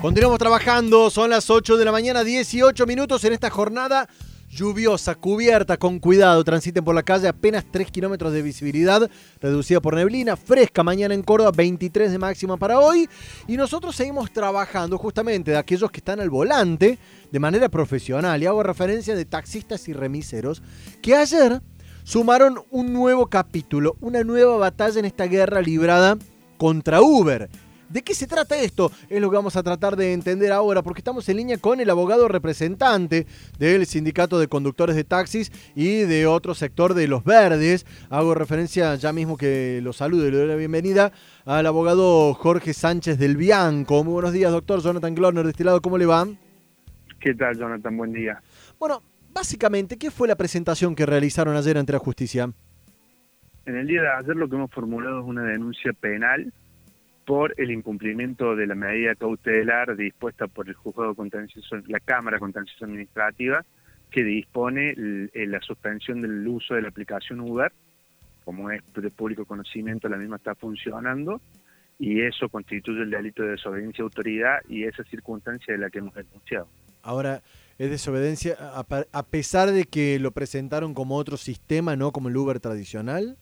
Continuamos trabajando, son las 8 de la mañana, 18 minutos en esta jornada lluviosa, cubierta, con cuidado. Transiten por la calle apenas 3 kilómetros de visibilidad, reducida por neblina, fresca mañana en Córdoba, 23 de máxima para hoy. Y nosotros seguimos trabajando justamente de aquellos que están al volante de manera profesional. Y hago referencia de taxistas y remiseros que ayer sumaron un nuevo capítulo, una nueva batalla en esta guerra librada contra Uber. ¿De qué se trata esto? Es lo que vamos a tratar de entender ahora, porque estamos en línea con el abogado representante del Sindicato de Conductores de Taxis y de otro sector de los verdes. Hago referencia ya mismo que lo saludo y le doy la bienvenida al abogado Jorge Sánchez del Bianco. Muy buenos días, doctor Jonathan Glorner, de este lado, ¿cómo le va? ¿Qué tal, Jonathan? Buen día. Bueno, básicamente, ¿qué fue la presentación que realizaron ayer ante la justicia? En el día de ayer lo que hemos formulado es una denuncia penal por el incumplimiento de la medida cautelar dispuesta por el juzgado contencioso, la Cámara Contencioso Administrativa, que dispone la suspensión del uso de la aplicación Uber, como es de público conocimiento, la misma está funcionando, y eso constituye el delito de desobediencia a autoridad y esa circunstancia de la que hemos denunciado. Ahora, es desobediencia a pesar de que lo presentaron como otro sistema, no como el Uber tradicional.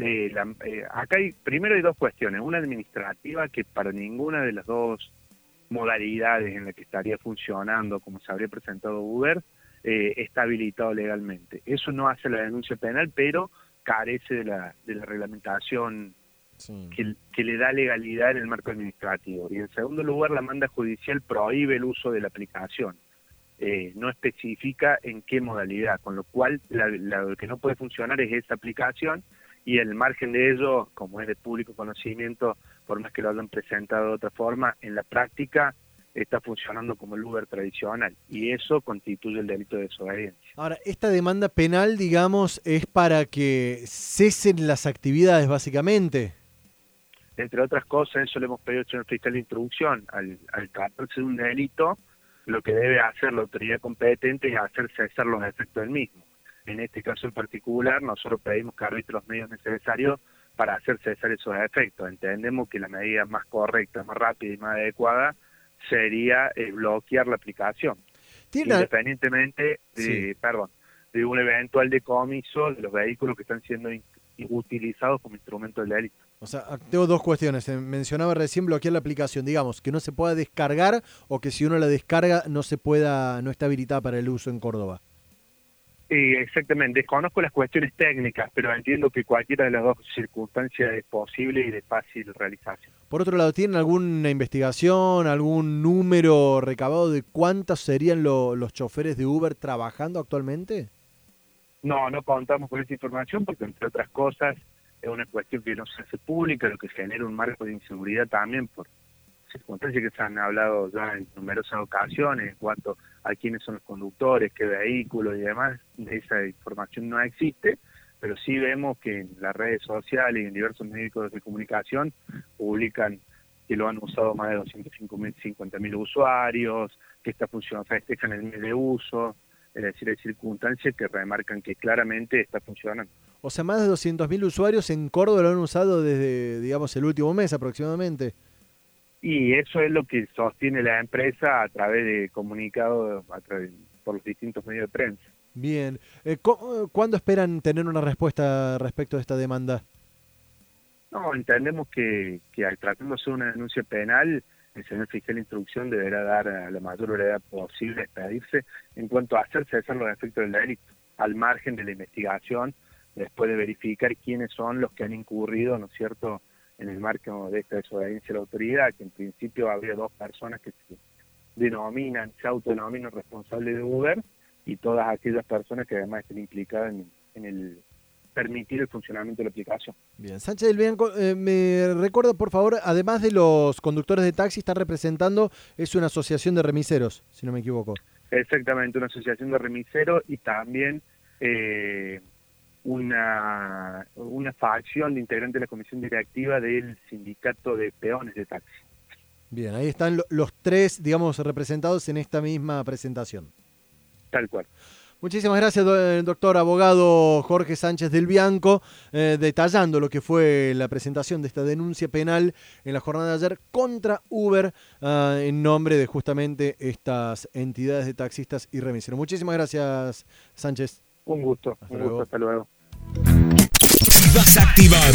Eh, eh, acá hay, primero hay dos cuestiones, una administrativa que para ninguna de las dos modalidades en la que estaría funcionando como se habría presentado Uber eh, está habilitado legalmente. Eso no hace la denuncia penal, pero carece de la, de la reglamentación que, que, le da legalidad en el marco administrativo. Y en segundo lugar, la manda judicial prohíbe el uso de la aplicación. Eh, no especifica en qué modalidad, con lo cual lo que no puede funcionar es esa aplicación y el margen de ello, como es de público conocimiento, por más que lo hayan presentado de otra forma, en la práctica está funcionando como el Uber tradicional y eso constituye el delito de desobediencia. Ahora, esta demanda penal, digamos, es para que cesen las actividades básicamente. Entre otras cosas, eso le hemos pedido al fiscal de introducción, al, al tratarse de un delito, lo que debe hacer la autoridad competente es hacer cesar los efectos del mismo. En este caso en particular, nosotros pedimos que arbitre los medios necesarios para hacer cesar esos efectos. Entendemos que la medida más correcta, más rápida y más adecuada sería eh, bloquear la aplicación, independientemente de, perdón, de un eventual decomiso de los vehículos que están siendo utilizados como instrumento de delito. O sea, tengo dos cuestiones. Eh, mencionaba recién bloquear la aplicación, digamos, que no se pueda descargar o que si uno la descarga no se pueda, no está habilitada para el uso en Córdoba. Sí, exactamente. Desconozco las cuestiones técnicas, pero entiendo que cualquiera de las dos circunstancias es posible y de fácil realización. Por otro lado, ¿tienen alguna investigación, algún número recabado de cuántos serían los choferes de Uber trabajando actualmente? No, no contamos con esa información porque, entre otras cosas, es una cuestión que no se hace pública, lo que genera un marco de inseguridad también por circunstancias que se han hablado ya en numerosas ocasiones en cuanto a quiénes son los conductores, qué vehículos y demás, esa información no existe, pero sí vemos que en las redes sociales y en diversos medios de comunicación publican que lo han usado más de 250 mil usuarios, que esta función festejan el mes de uso, es decir, hay circunstancias que remarcan que claramente está funcionando. O sea, más de 200.000 usuarios en Córdoba lo han usado desde, digamos, el último mes aproximadamente. Y eso es lo que sostiene la empresa a través de comunicados por los distintos medios de prensa. Bien. Eh, ¿Cuándo esperan tener una respuesta respecto a esta demanda? No, entendemos que, que al tratándose de una denuncia penal, el señor fiscal de instrucción deberá dar a la mayor brevedad posible expedirse en cuanto a hacer cesar los efectos del delito, al margen de la investigación, después de verificar quiénes son los que han incurrido, ¿no es cierto?, en el marco de esta desobediencia a la autoridad, que en principio habría dos personas que se denominan, se autodenominan responsables de Uber y todas aquellas personas que además estén implicadas en, el permitir el funcionamiento de la aplicación. Bien, Sánchez del Bianco, eh, me recuerda por favor, además de los conductores de taxi, está representando, es una asociación de remiseros, si no me equivoco. Exactamente, una asociación de remiseros y también eh, una, una facción de integrante de la comisión directiva del sindicato de peones de taxi. Bien, ahí están los tres, digamos, representados en esta misma presentación. Tal cual. Muchísimas gracias, doctor abogado Jorge Sánchez del Bianco, eh, detallando lo que fue la presentación de esta denuncia penal en la jornada de ayer contra Uber uh, en nombre de justamente estas entidades de taxistas y remiseros. Muchísimas gracias, Sánchez. Un gusto, hasta un luego. gusto, hasta luego. Vas a activar